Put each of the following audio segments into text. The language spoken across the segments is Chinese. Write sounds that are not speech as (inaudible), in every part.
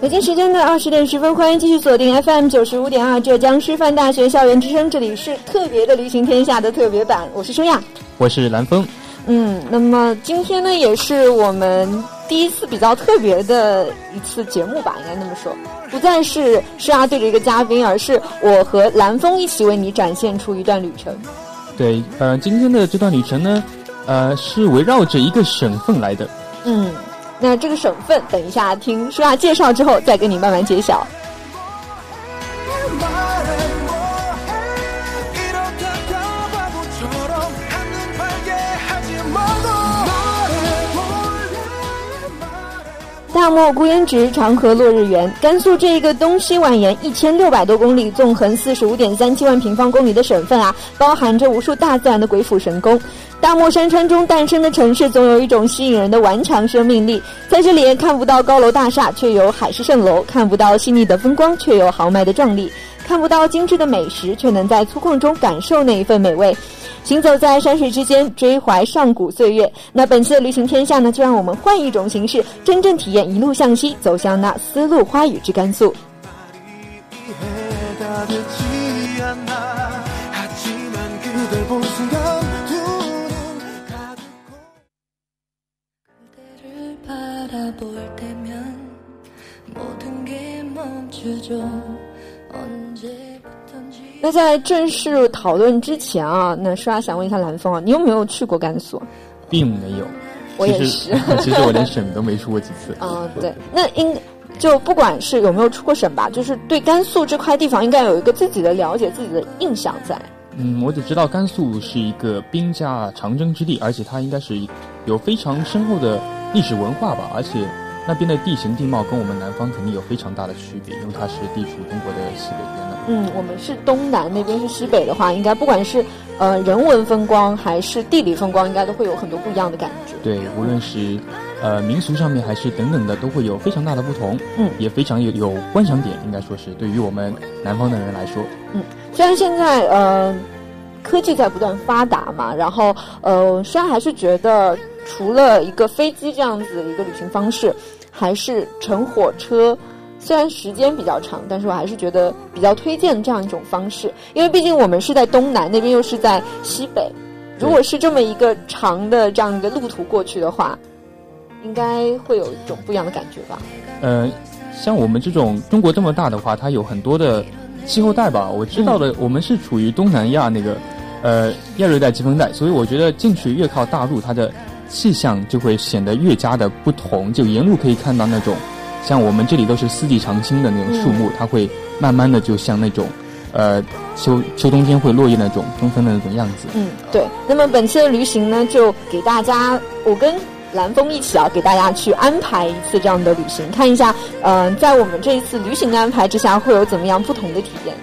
北京时间的二十点十分，欢迎继续锁定 FM 九十五点二浙江师范大学校园之声，这里是特别的旅行天下的特别版，我是舒亚，我是蓝峰。嗯，那么今天呢，也是我们第一次比较特别的一次节目吧，应该那么说，不再是舒亚对着一个嘉宾，而是我和蓝峰一起为你展现出一段旅程。对，呃，今天的这段旅程呢，呃，是围绕着一个省份来的。嗯。那这个省份，等一下听舒亚介绍之后，再跟你慢慢揭晓。大漠孤烟直，长河落日圆。甘肃这一个东西蜿蜒一千六百多公里、纵横四十五点三七万平方公里的省份啊，包含着无数大自然的鬼斧神工。大漠山川中诞生的城市，总有一种吸引人的顽强生命力。在这里，看不到高楼大厦，却有海市蜃楼；看不到细腻的风光，却有豪迈的壮丽；看不到精致的美食，却能在粗犷中感受那一份美味。行走在山水之间，追怀上古岁月。那本期的旅行天下呢，就让我们换一种形式，真正体验一路向西，走向那丝路花语之甘肃。那在正式讨论之前啊，那舒亚想问一下蓝峰啊，你有没有去过甘肃？并没有，我也是。(laughs) 其实我连省都没出过几次。啊，对，那应就不管是有没有出过省吧，就是对甘肃这块地方应该有一个自己的了解、自己的印象在。嗯，我只知道甘肃是一个兵家长征之地，而且它应该是有非常深厚的历史文化吧，而且。那边的地形地貌跟我们南方肯定有非常大的区别，因为它是地处中国的西北边的。嗯，我们是东南，那边是西北的话，应该不管是呃人文风光还是地理风光，应该都会有很多不一样的感觉。对，无论是呃民俗上面还是等等的，都会有非常大的不同。嗯，也非常有有观赏点，应该说是对于我们南方的人来说。嗯，虽然现在呃科技在不断发达嘛，然后呃虽然还是觉得。除了一个飞机这样子的一个旅行方式，还是乘火车，虽然时间比较长，但是我还是觉得比较推荐这样一种方式，因为毕竟我们是在东南，那边又是在西北，如果是这么一个长的这样一个路途过去的话，应该会有一种不一样的感觉吧。呃，像我们这种中国这么大的话，它有很多的气候带吧。我知道的，我们是处于东南亚那个呃亚热带季风带，所以我觉得进去越靠大陆，它的。气象就会显得越加的不同，就沿路可以看到那种，像我们这里都是四季常青的那种树木，它会慢慢的就像那种，呃，秋秋冬天会落叶那种纷纷的那种样子。嗯，对。那么本期的旅行呢，就给大家，我跟蓝峰一起啊，给大家去安排一次这样的旅行，看一下，嗯，在我们这一次旅行的安排之下，会有怎么样不同的体验。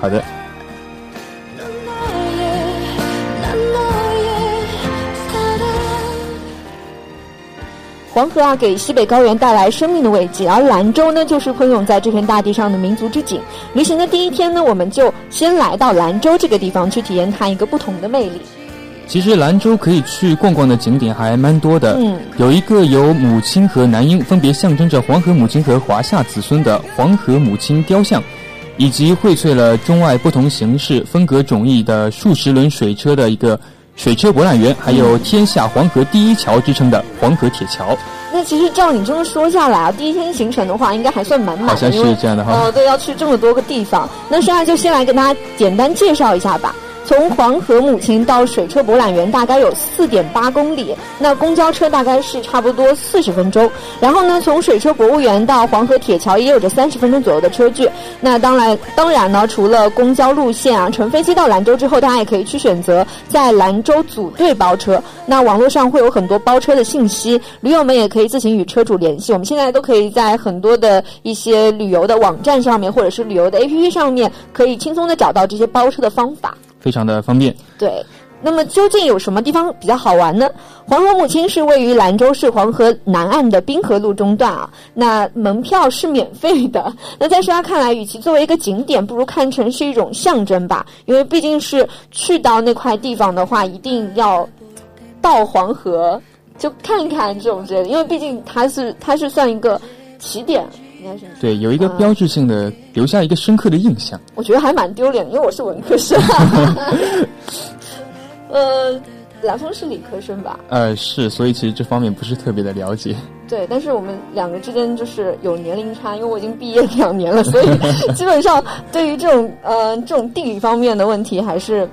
好的。黄河啊，给西北高原带来生命的慰藉，而兰州呢，就是喷涌在这片大地上的民族之景。旅行的第一天呢，我们就先来到兰州这个地方，去体验它一个不同的魅力。其实兰州可以去逛逛的景点还蛮多的，嗯，有一个由母亲和男婴分别象征着黄河母亲和华夏子孙的黄河母亲雕像，以及荟萃了中外不同形式、风格迥异的数十轮水车的一个。水车博览园，还有天下黄河第一桥之称的黄河铁桥。那其实照你这么说下来啊，第一天行程的话，应该还算满满。好像是这样的哈。哦，对，要去这么多个地方。那现在就先来跟大家简单介绍一下吧。从黄河母亲到水车博览园大概有四点八公里，那公交车大概是差不多四十分钟。然后呢，从水车博物园到黄河铁桥也有着三十分钟左右的车距。那当然，当然呢，除了公交路线啊，乘飞机到兰州之后，大家也可以去选择在兰州组队包车。那网络上会有很多包车的信息，驴友们也可以自行与车主联系。我们现在都可以在很多的一些旅游的网站上面，或者是旅游的 APP 上面，可以轻松的找到这些包车的方法。非常的方便。对，那么究竟有什么地方比较好玩呢？黄河母亲是位于兰州市黄河南岸的滨河路中段啊，那门票是免费的。(laughs) 那在大家看来，与其作为一个景点，不如看成是一种象征吧，因为毕竟是去到那块地方的话，一定要到黄河就看看这种之类的，因为毕竟它是它是算一个起点。对，有一个标志性的，留下一个深刻的印象。我觉得还蛮丢脸，因为我是文科生。(laughs) 呃，蓝峰是理科生吧？呃，是，所以其实这方面不是特别的了解。对，但是我们两个之间就是有年龄差，因为我已经毕业两年了，所以基本上对于这种呃这种地理方面的问题还是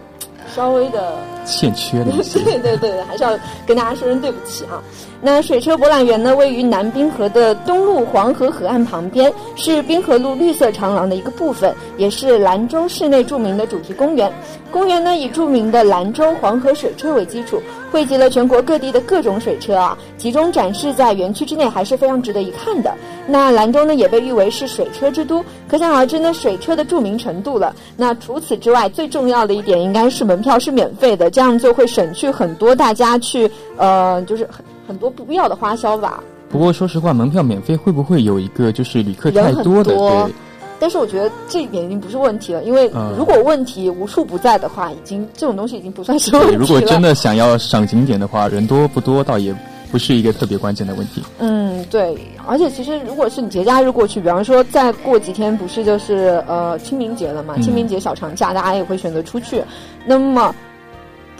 稍微的欠缺的。(laughs) 对对对，还是要跟大家说声对不起啊。那水车博览园呢，位于南滨河的东路黄河河岸旁边，是滨河路绿色长廊的一个部分，也是兰州市内著名的主题公园。公园呢以著名的兰州黄河水车为基础，汇集了全国各地的各种水车啊，集中展示在园区之内，还是非常值得一看的。那兰州呢也被誉为是水车之都，可想而知呢水车的著名程度了。那除此之外，最重要的一点应该是门票是免费的，这样就会省去很多大家去呃就是很。很多不必要的花销吧。不过说实话，门票免费会不会有一个就是旅客太多的？对。但是我觉得这一点已经不是问题了，因为如果问题无处不在的话，已经这种东西已经不算是问题了。如果真的想要赏景点的话，人多不多倒也不是一个特别关键的问题。嗯，对。而且其实如果是你节假日过去，比方说再过几天不是就是呃清明节了嘛？清明节小长假，大家也会选择出去。那么。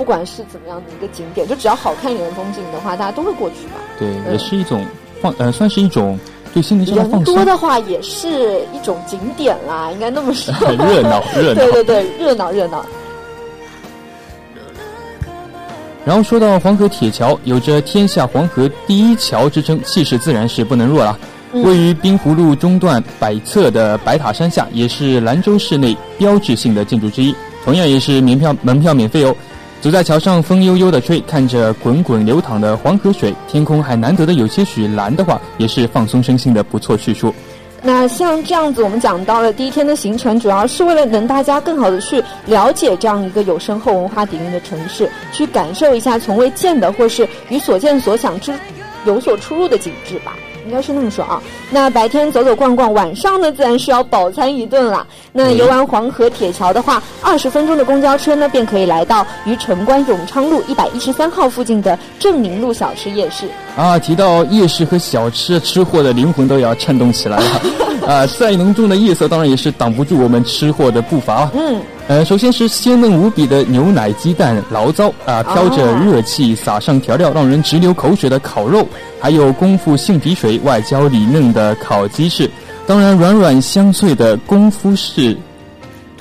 不管是怎么样的一个景点，就只要好看一点的风景的话，大家都会过去吧。对，也是一种放，呃，算是一种对心灵上的放松。人多的话，也是一种景点啦，应该那么说。(laughs) 热闹，(laughs) 热闹。对对对，热闹热闹。然后说到黄河铁桥，有着“天下黄河第一桥”之称，气势自然是不能弱了。位于滨湖路中段北侧的白塔山下，也是兰州市内标志性的建筑之一，同样也是门票门票免费哦。走在桥上，风悠悠的吹，看着滚滚流淌的黄河水，天空还难得的有些许蓝的话，也是放松身心的不错去处。那像这样子，我们讲到了第一天的行程，主要是为了能大家更好的去了解这样一个有深厚文化底蕴的城市，去感受一下从未见的或是与所见所想之有所出入的景致吧。应该是那么说啊。那白天走走逛逛，晚上呢自然是要饱餐一顿了。那游玩黄河铁桥的话，二十分钟的公交车呢，便可以来到于城关永昌路一百一十三号附近的正宁路小吃夜市。啊，提到夜市和小吃，吃货的灵魂都要颤动起来了。(laughs) 啊，赛浓重的夜色当然也是挡不住我们吃货的步伐。嗯。呃，首先是鲜嫩无比的牛奶鸡蛋醪糟啊，飘着热气，撒上调料，让人直流口水的烤肉，还有功夫杏皮水外焦里嫩的烤鸡翅，当然软软香脆的功夫式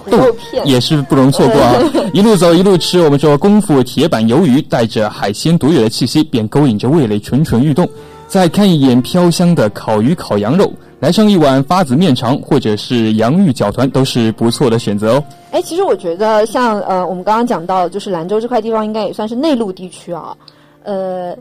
豆片也是不容错过啊！(laughs) 一路走一路吃，我们说功夫铁板鱿鱼带着海鲜独有的气息，便勾引着味蕾蠢蠢欲动。再看一眼飘香的烤鱼烤羊肉。来上一碗发子面肠，或者是洋芋搅团，都是不错的选择哦。哎，其实我觉得像呃，我们刚刚讲到，就是兰州这块地方，应该也算是内陆地区啊，呃。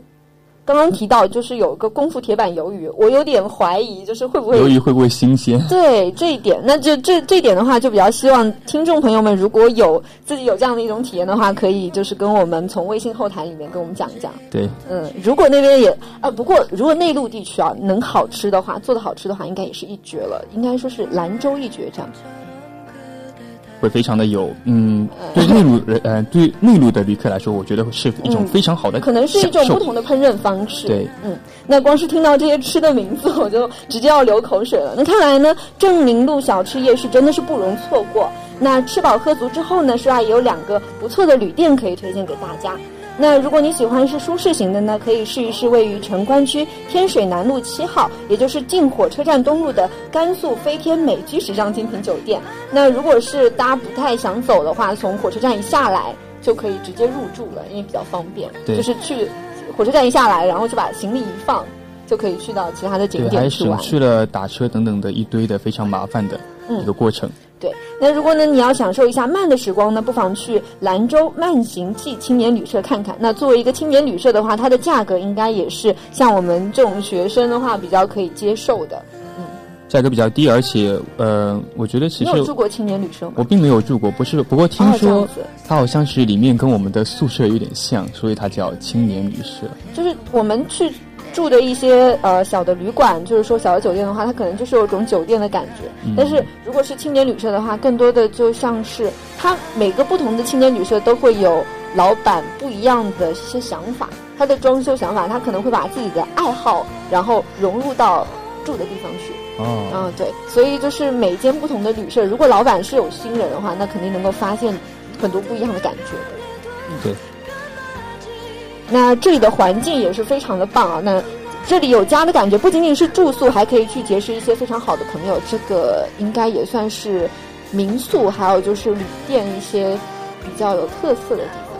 刚刚提到就是有个功夫铁板鱿鱼，我有点怀疑，就是会不会鱿鱼会不会新鲜？对这一点，那就这这一点的话，就比较希望听众朋友们如果有自己有这样的一种体验的话，可以就是跟我们从微信后台里面跟我们讲一讲。对，嗯，如果那边也啊，不过如果内陆地区啊能好吃的话，做的好吃的话，应该也是一绝了，应该说是兰州一绝这样。会非常的有，嗯，对内陆人，呃，对内陆的旅客来说，我觉得是一种非常好的，可能是一种不同的烹饪方式。对，嗯，那光是听到这些吃的名字，我就直接要流口水了。那看来呢，正宁路小吃夜市真的是不容错过。那吃饱喝足之后呢，是吧？也有两个不错的旅店可以推荐给大家。那如果你喜欢是舒适型的呢，可以试一试位于城关区天水南路七号，也就是进火车站东路的甘肃飞天美居时尚精品酒店。那如果是大家不太想走的话，从火车站一下来就可以直接入住了，因为比较方便。对，就是去火车站一下来，然后就把行李一放，就可以去到其他的景点去玩。还省去了打车等等的一堆的非常麻烦的一个过程。对，那如果呢你要享受一下慢的时光呢，不妨去兰州慢行记青年旅社看看。那作为一个青年旅社的话，它的价格应该也是像我们这种学生的话比较可以接受的。嗯，价格比较低，而且呃，我觉得其实你有住过青年旅社吗？我并没有住过，不是，不过听说它好像是里面跟我们的宿舍有点像，所以它叫青年旅社。就是我们去。住的一些呃小的旅馆，就是说小的酒店的话，它可能就是有种酒店的感觉。但是如果是青年旅社的话，更多的就像是它每个不同的青年旅社都会有老板不一样的一些想法，他的装修想法，他可能会把自己的爱好然后融入到住的地方去。哦，嗯，对，所以就是每间不同的旅社，如果老板是有新人的话，那肯定能够发现很多不一样的感觉。嗯对。那这里的环境也是非常的棒啊！那这里有家的感觉，不仅仅是住宿，还可以去结识一些非常好的朋友。这个应该也算是民宿，还有就是旅店一些比较有特色的地方。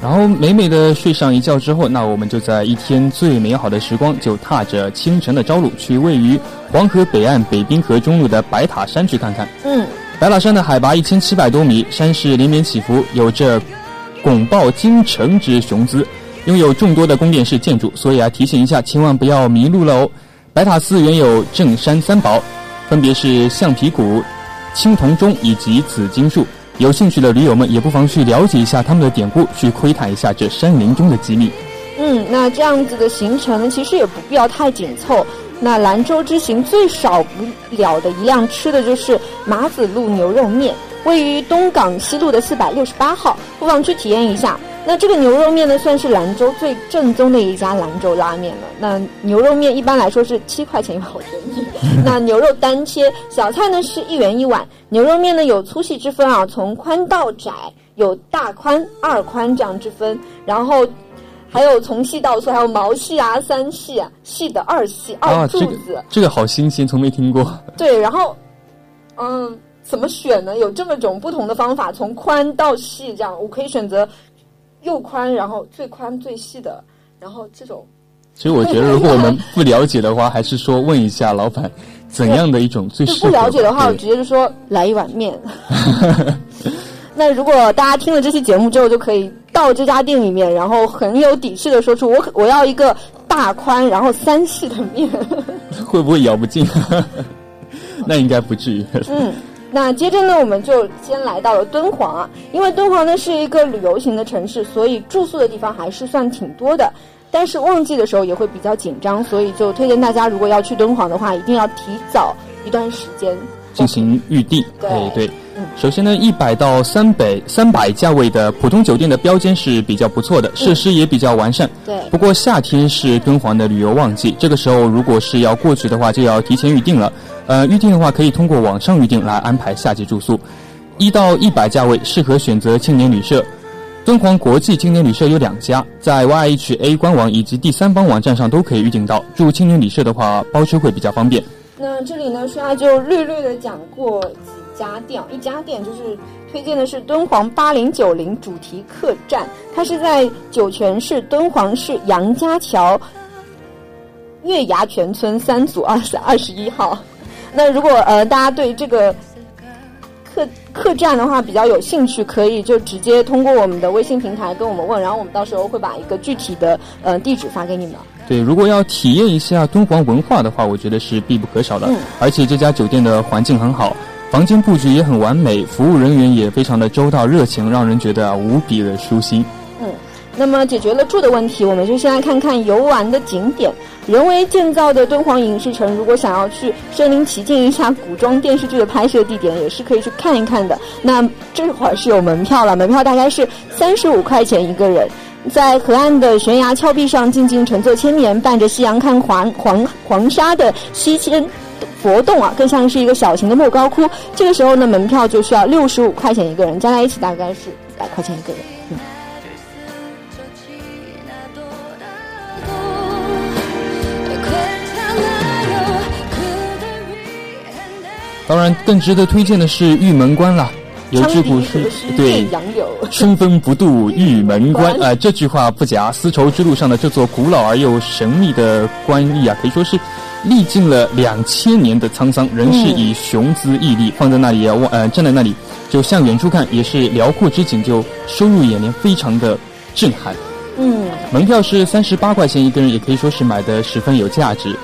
然后美美的睡上一觉之后，那我们就在一天最美好的时光，就踏着清晨的朝露，去位于黄河北岸北滨河中路的白塔山去看看。嗯，白塔山的海拔一千七百多米，山势连绵起伏，有着。拱抱京城之雄姿，拥有众多的宫殿式建筑，所以啊，提醒一下，千万不要迷路了哦。白塔寺原有镇山三宝，分别是橡皮鼓、青铜钟以及紫金树。有兴趣的驴友们也不妨去了解一下他们的典故，去窥探一下这山林中的机密。嗯，那这样子的行程呢，其实也不必要太紧凑。那兰州之行最少不了的一辆吃的就是马子路牛肉面。位于东港西路的四百六十八号，不妨去体验一下。那这个牛肉面呢，算是兰州最正宗的一家兰州拉面了。那牛肉面一般来说是七块钱一碗，好便宜。那牛肉单切，小菜呢是一元一碗。牛肉面呢有粗细之分啊，从宽到窄，有大宽、二宽这样之分。然后还有从细到粗，还有毛细啊、三细啊、细的二细、二柱子。这个好新鲜，从没听过。对，然后，嗯。怎么选呢？有这么种不同的方法，从宽到细这样，我可以选择又宽，然后最宽最细的，然后这种。其实我觉得，如果我们不了解的话，还是说问一下老板，怎样的一种最适合。不了解的话，我直接就说来一碗面。(laughs) 那如果大家听了这期节目之后，就可以到这家店里面，然后很有底气的说出我我要一个大宽然后三细的面。(laughs) 会不会咬不进？(laughs) 那应该不至于。嗯。那接着呢，我们就先来到了敦煌啊，因为敦煌呢是一个旅游型的城市，所以住宿的地方还是算挺多的。但是旺季的时候也会比较紧张，所以就推荐大家，如果要去敦煌的话，一定要提早一段时间进行预定。对对，首先呢，一百到三百三百价位的普通酒店的标间是比较不错的，设施也比较完善。对，不过夏天是敦煌的旅游旺季，这个时候如果是要过去的话，就要提前预定了。呃，预定的话可以通过网上预定来安排夏季住宿，一到一百价位适合选择青年旅社。敦煌国际青年旅社有两家，在 YHA 官网以及第三方网站上都可以预定到。住青年旅社的话，包车会比较方便。那这里呢，刷就略略的讲过几家店，一家店就是推荐的是敦煌八零九零主题客栈，它是在酒泉市敦煌市杨家桥月牙泉村三组二十二十一号。那如果呃大家对这个客客栈的话比较有兴趣，可以就直接通过我们的微信平台跟我们问，然后我们到时候会把一个具体的呃地址发给你们。对，如果要体验一下敦煌文化的话，我觉得是必不可少的。嗯。而且这家酒店的环境很好，房间布局也很完美，服务人员也非常的周到热情，让人觉得啊无比的舒心。那么解决了住的问题，我们就先来看看游玩的景点。人为建造的敦煌影视城，如果想要去身临其境一下古装电视剧的拍摄地点，也是可以去看一看的。那这会儿是有门票了，门票大概是三十五块钱一个人，在河岸的悬崖峭壁上静静乘坐千年，伴着夕阳看黄黄黄沙的西迁佛洞啊，更像是一个小型的莫高窟。这个时候呢，门票就需要六十五块钱一个人，加在一起大概是一百块钱一个人。当然，更值得推荐的是玉门关了。有句古诗，对，(laughs) 春风不度玉门关。呃，(laughs) 这句话不假。丝绸之路上的这座古老而又神秘的关隘啊，可以说是历尽了两千年的沧桑，仍是以雄姿屹立，放在那里啊，望呃站在那里，就向远处看，也是辽阔之景就收入眼帘，非常的震撼。嗯，门票是三十八块钱一个人，也可以说是买的十分有价值。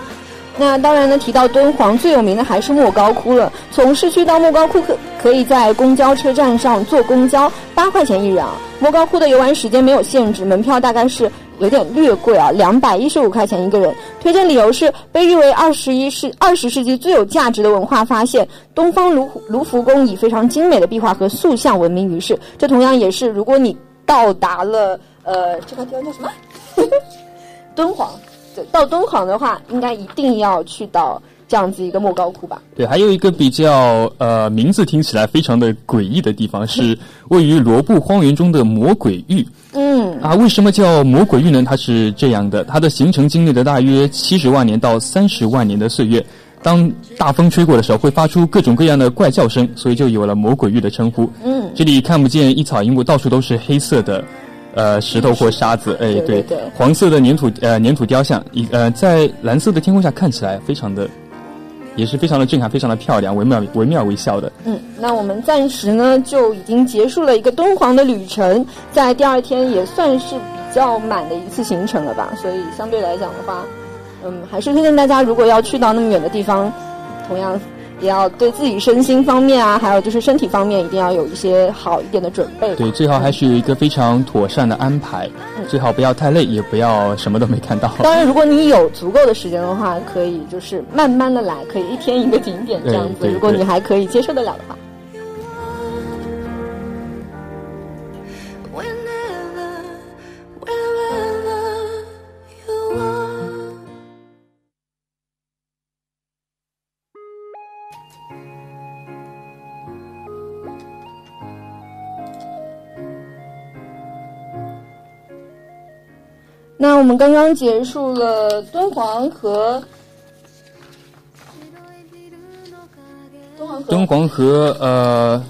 那当然呢，提到敦煌最有名的还是莫高窟了。从市区到莫高窟可可以在公交车站上坐公交，八块钱一人啊。莫高窟的游玩时间没有限制，门票大概是有点略贵啊，两百一十五块钱一个人。推荐理由是被誉为二十一世二十世纪最有价值的文化发现，东方卢卢浮宫以非常精美的壁画和塑像闻名于世。这同样也是如果你到达了呃这个地方叫什么？(laughs) 敦煌。对，到敦煌的话，应该一定要去到这样子一个莫高窟吧？对，还有一个比较呃名字听起来非常的诡异的地方，是位于罗布荒原中的魔鬼域。嗯，啊，为什么叫魔鬼域呢？它是这样的，它的形成经历了大约七十万年到三十万年的岁月，当大风吹过的时候，会发出各种各样的怪叫声，所以就有了魔鬼域的称呼。嗯，这里看不见一草一木，到处都是黑色的。呃，石头或沙子，哎，对，黄色的粘土，呃，粘土雕像，一呃，在蓝色的天空下看起来非常的，也是非常的震撼，非常的漂亮，惟妙惟妙惟肖的。嗯，那我们暂时呢就已经结束了一个敦煌的旅程，在第二天也算是比较满的一次行程了吧，所以相对来讲的话，嗯，还是推荐大家如果要去到那么远的地方，同样。也要对自己身心方面啊，还有就是身体方面，一定要有一些好一点的准备。对，最好还是有一个非常妥善的安排，嗯最好不要太累，也不要什么都没看到。当然，如果你有足够的时间的话，可以就是慢慢的来，可以一天一个景点这样子。如果你还可以接受得了的话。我们刚刚结束了敦煌和敦煌敦煌和呃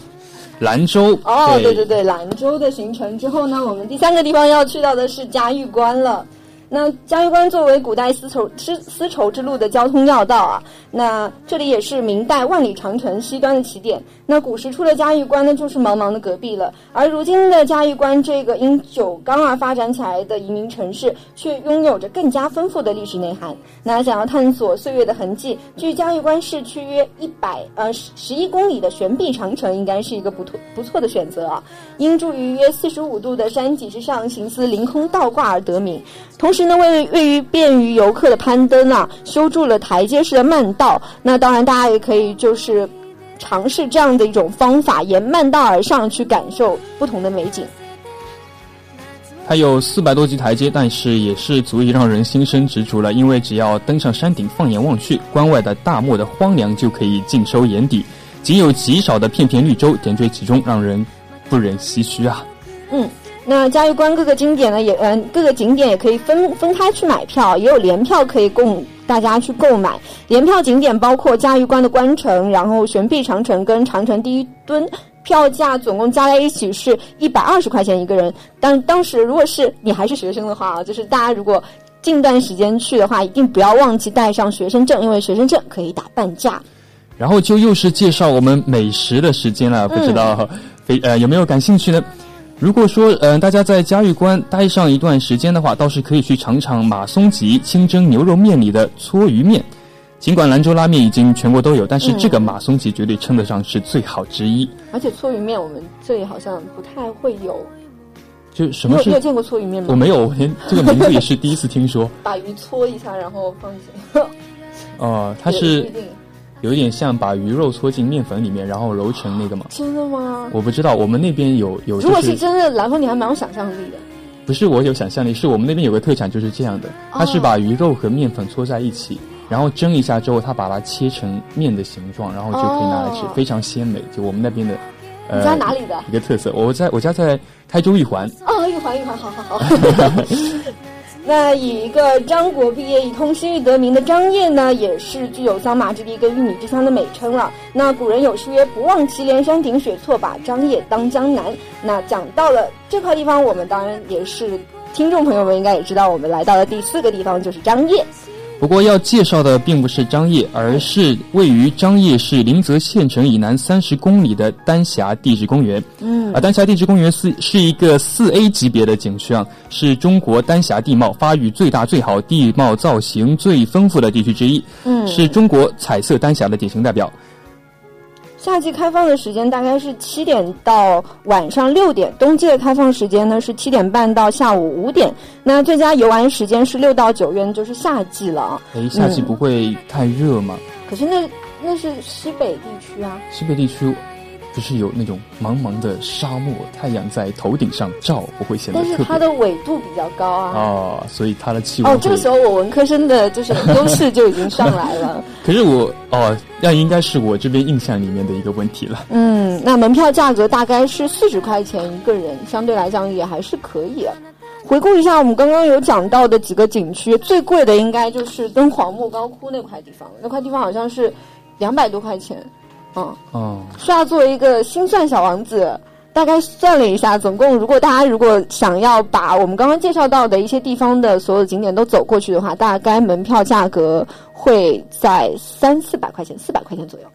兰州哦，对对对，兰州的行程之后呢，我们第三个地方要去到的是嘉峪关了。那嘉峪关作为古代丝绸丝丝绸之路的交通要道啊，那这里也是明代万里长城西端的起点。那古时出了嘉峪关呢，就是茫茫的戈壁了。而如今的嘉峪关这个因酒缸而发展起来的移民城市，却拥有着更加丰富的历史内涵。那想要探索岁月的痕迹，距嘉峪关市区约一百呃十十一公里的悬臂长城，应该是一个不错不错的选择啊。因住于约四十五度的山脊之上，形似凌空倒挂而得名。同时呢，为位于便于游客的攀登啊，修筑了台阶式的慢道。那当然，大家也可以就是。尝试这样的一种方法，沿慢道而上，去感受不同的美景。它有四百多级台阶，但是也是足以让人心生执着了。因为只要登上山顶，放眼望去，关外的大漠的荒凉就可以尽收眼底，仅有极少的片片绿洲点缀其中，让人不忍唏嘘啊。嗯。那嘉峪关各个景点呢，也嗯，各个景点也可以分分开去买票，也有联票可以供大家去购买。联票景点包括嘉峪关的关城，然后悬臂长城跟长城第一墩，票价总共加在一起是一百二十块钱一个人。但当时如果是你还是学生的话啊，就是大家如果近段时间去的话，一定不要忘记带上学生证，因为学生证可以打半价。然后就又是介绍我们美食的时间了，不知道非呃有没有感兴趣呢？如果说，嗯，大家在嘉峪关待上一段时间的话，倒是可以去尝尝马松吉清蒸牛肉面里的搓鱼面。尽管兰州拉面已经全国都有，但是这个马松吉绝对称得上是最好之一。而且搓鱼面我们这里好像不太会有。就什么？你有见过搓鱼面吗？我没有，我连这个名字也是第一次听说。(laughs) 把鱼搓一下，然后放进。(laughs) 哦，它是。有一点像把鱼肉搓进面粉里面，然后揉成那个吗？真的吗？我不知道，我们那边有有。如果是真的，蓝峰你还蛮有想象力的。不是我有想象力，是我们那边有个特产就是这样的，它是把鱼肉和面粉搓在一起，然后蒸一下之后，它把它切成面的形状，然后就可以拿来吃，非常鲜美。就我们那边的，呃，你家哪里的？一个特色。我在我家在台州玉环。哦，一环玉环，好好好。(laughs) 那以一个张国毕业、以通西域得名的张掖呢，也是具有桑麻之地跟玉米之乡的美称了。那古人有诗曰：“不忘祁连山顶雪，错把张掖当江南。”那讲到了这块地方，我们当然也是听众朋友们应该也知道，我们来到了第四个地方就是张掖。不过要介绍的并不是张掖，而是位于张掖市临泽县城以南三十公里的丹霞地质公园。嗯，啊，丹霞地质公园是是一个四 A 级别的景区啊，是中国丹霞地貌发育最大、最好、地貌造型最丰富的地区之一。嗯，是中国彩色丹霞的典型代表。夏季开放的时间大概是七点到晚上六点，冬季的开放时间呢是七点半到下午五点。那最佳游玩时间是六到九月，就是夏季了。哎，夏季不会太热吗？可是那那是西北地区啊。西北地区。不是有那种茫茫的沙漠，太阳在头顶上照，不会显得。但是它的纬度比较高啊。哦，所以它的气温。哦，这个时候我文科生的就是优势就已经上来了。(laughs) 可是我哦，那应该是我这边印象里面的一个问题了。嗯，那门票价格大概是四十块钱一个人，相对来讲也还是可以。回顾一下我们刚刚有讲到的几个景区，最贵的应该就是敦煌莫高窟那块地方，那块地方好像是两百多块钱。嗯哦，刷作为一个心算小王子，大概算了一下，总共如果大家如果想要把我们刚刚介绍到的一些地方的所有景点都走过去的话，大概门票价格会在三四百块钱，四百块钱左右。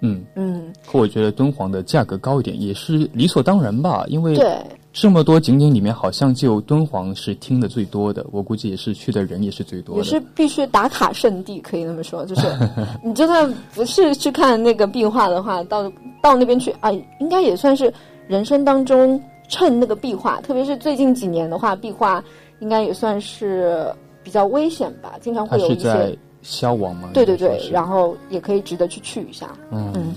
嗯嗯，可我觉得敦煌的价格高一点也是理所当然吧，因为对。这么多景点里面，好像就敦煌是听的最多的，我估计也是去的人也是最多的，也是必须打卡圣地，可以那么说，就是 (laughs) 你就算不是去看那个壁画的话，到到那边去啊，应该也算是人生当中趁那个壁画，特别是最近几年的话，壁画应该也算是比较危险吧，经常会有一些消亡吗？对对对，然后也可以值得去去一下，嗯。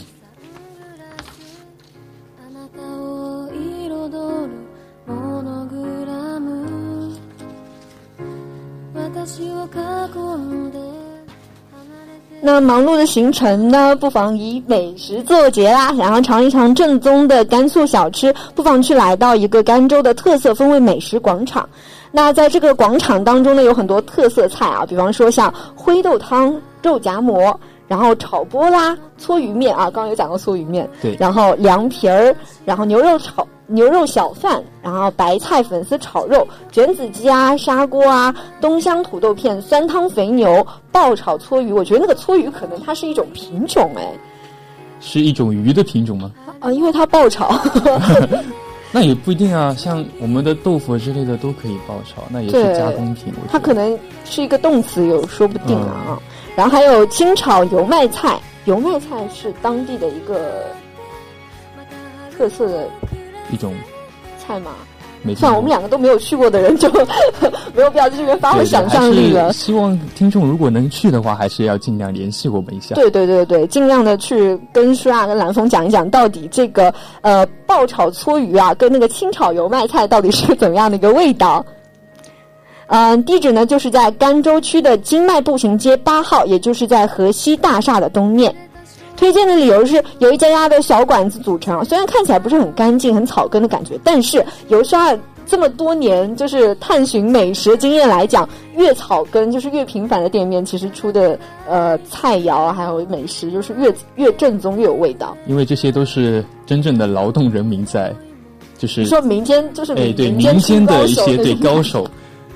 那忙碌的行程呢？不妨以美食作结啦。想要尝一尝正宗的甘肃小吃，不妨去来到一个甘州的特色风味美食广场。那在这个广场当中呢，有很多特色菜啊，比方说像灰豆汤、肉夹馍，然后炒波拉、搓鱼面啊，刚刚有讲过搓鱼面，对，然后凉皮儿，然后牛肉炒。牛肉小饭，然后白菜粉丝炒肉、卷子鸡啊、砂锅啊、东乡土豆片、酸汤肥牛、爆炒搓鱼。我觉得那个搓鱼可能它是一种品种，哎，是一种鱼的品种吗？(laughs) 啊，因为它爆炒。(laughs) 那也不一定啊，像我们的豆腐之类的都可以爆炒，那也是加工品。它可能是一个动词，有说不定啊。然后还有清炒油麦菜，油麦菜是当地的一个特色的。一种菜嘛，算了，我们两个都没有去过的人，就 (laughs) 没有必要在这边发挥想象力了。希望听众如果能去的话，还是要尽量联系我们一下。对对对对，尽量的去跟舒亚跟蓝峰讲一讲，到底这个呃爆炒搓鱼啊，跟那个清炒油麦菜到底是怎么样的一个味道。嗯，地址呢就是在甘州区的金麦步行街八号，也就是在河西大厦的东面。推荐的理由是由一家家的小馆子组成，虽然看起来不是很干净、很草根的感觉，但是由刷这么多年就是探寻美食经验来讲，越草根就是越平凡的店面，其实出的呃菜肴还有美食就是越越正宗越有味道。因为这些都是真正的劳动人民在，就是说民间就是哎对民间的一些对高手，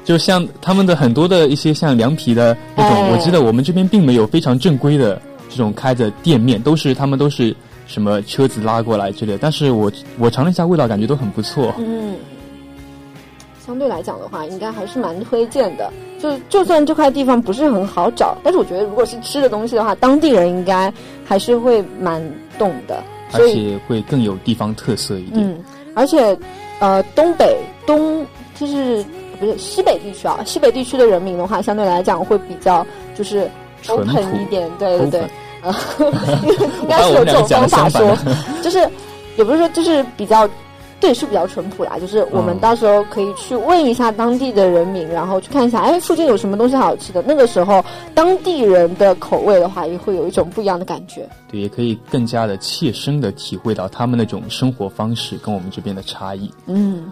就像他们的很多的一些像凉皮的那种，我记得我们这边并没有非常正规的。这种开的店面都是他们都是什么车子拉过来之类，但是我我尝了一下味道，感觉都很不错。嗯，相对来讲的话，应该还是蛮推荐的。就就算这块地方不是很好找，但是我觉得如果是吃的东西的话，当地人应该还是会蛮懂的，而且会更有地方特色一点。嗯，而且呃，东北东就是不是西北地区啊？西北地区的人民的话，相对来讲会比较就是。open 一点，对对对，呃，应 (laughs) 该是有这种方法说，就是也不是说就是比较对，是比较淳朴啦。就是我们到时候可以去问一下当地的人民，然后去看一下，哎，附近有什么东西好吃的。那个时候，当地人的口味的话，也会有一种不一样的感觉。对，也可以更加的切身的体会到他们那种生活方式跟我们这边的差异。嗯。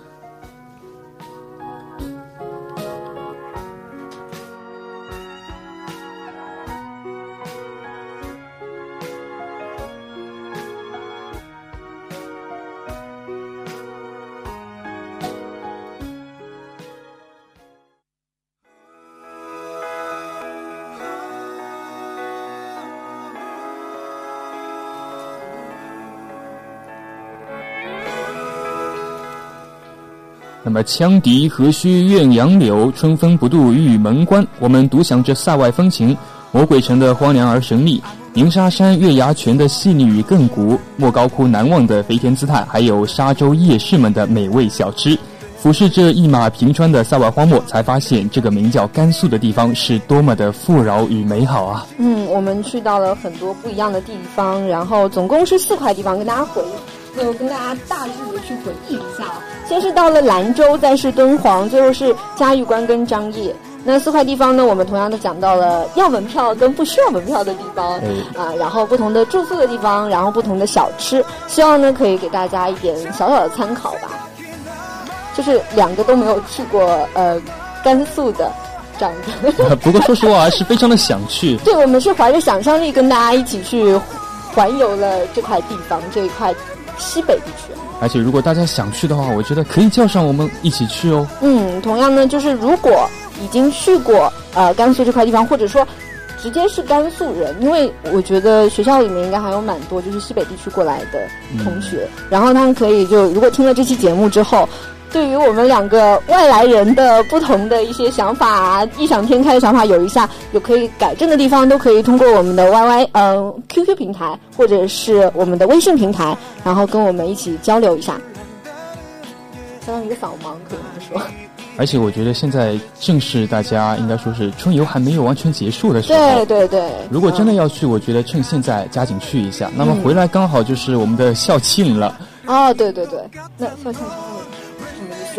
么，羌笛何须怨杨柳，春风不度玉门关。我们独享着塞外风情，魔鬼城的荒凉而神秘，鸣沙山月牙泉的细腻与亘古，莫高窟难忘的飞天姿态，还有沙洲夜市们的美味小吃。俯视这一马平川的塞外荒漠，才发现这个名叫甘肃的地方是多么的富饶与美好啊！嗯，我们去到了很多不一样的地方，然后总共是四块地方，跟大家回忆就跟大家大致的去回忆一下。先是到了兰州，再是敦煌，最后是嘉峪关跟张掖。那四块地方呢，我们同样的讲到了要门票跟不需要门票的地方啊，然后不同的住宿的地方，然后不同的小吃，希望呢可以给大家一点小小的参考吧。就是两个都没有去过呃甘肃的这样的。不过说实话，还是非常的想去。(laughs) 对，我们是怀着想象力跟大家一起去环游了这块地方这一块西北地区。而且，如果大家想去的话，我觉得可以叫上我们一起去哦。嗯，同样呢，就是如果已经去过呃甘肃这块地方，或者说直接是甘肃人，因为我觉得学校里面应该还有蛮多就是西北地区过来的同学，然后他们可以就如果听了这期节目之后。对于我们两个外来人的不同的一些想法、异想天开的想法，有一下有可以改正的地方，都可以通过我们的 Y Y 呃 Q Q 平台或者是我们的微信平台，然后跟我们一起交流一下。相当于一个扫盲，可以这么说。而且我觉得现在正是大家应该说是春游还没有完全结束的时候。对对对。如果真的要去，我觉得趁现在加紧去一下。那么回来刚好就是我们的校庆了。哦，对对对，那校庆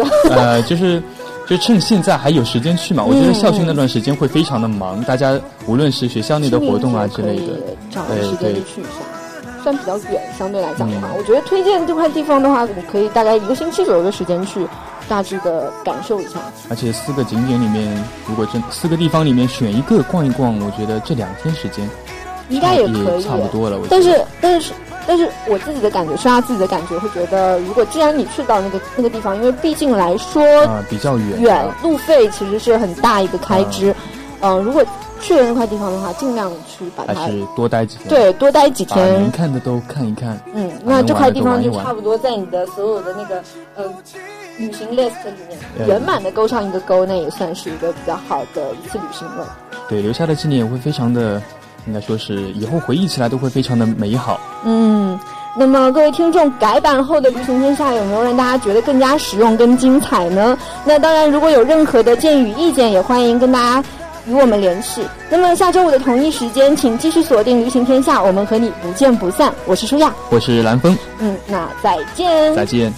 (laughs) 呃，就是，就趁现在还有时间去嘛。我觉得校训那段时间会非常的忙，大家无论是学校内的活动啊之类的，找个时间去一下。算比较远，相对来讲的话，我觉得推荐这块地方的话，你可以大概一个星期左右的时间去，大致的感受一下。而且四个景点里面，如果真四个地方里面选一个逛一逛，我觉得这两天时间应该也可以，差不多了。但是，但是。但是我自己的感觉，是他自己的感觉，会觉得，如果既然你去到那个那个地方，因为毕竟来说啊比较远，远路费其实是很大一个开支。嗯，如果去了那块地方的话，尽量去把它还是多待几天，对，多待几天，能看的都看一看。嗯，那这块地方就差不多在你的所有的那个呃旅行 list 里面圆满的勾上一个勾，那也算是一个比较好的一次旅行了。对，留下的纪念也会非常的。应该说是以后回忆起来都会非常的美好。嗯，那么各位听众，改版后的《旅行天下》有没有让大家觉得更加实用、更精彩呢？那当然，如果有任何的建议与意见，也欢迎跟大家与我们联系。那么下周五的同一时间，请继续锁定《旅行天下》，我们和你不见不散。我是舒亚，我是蓝峰。嗯，那再见，再见。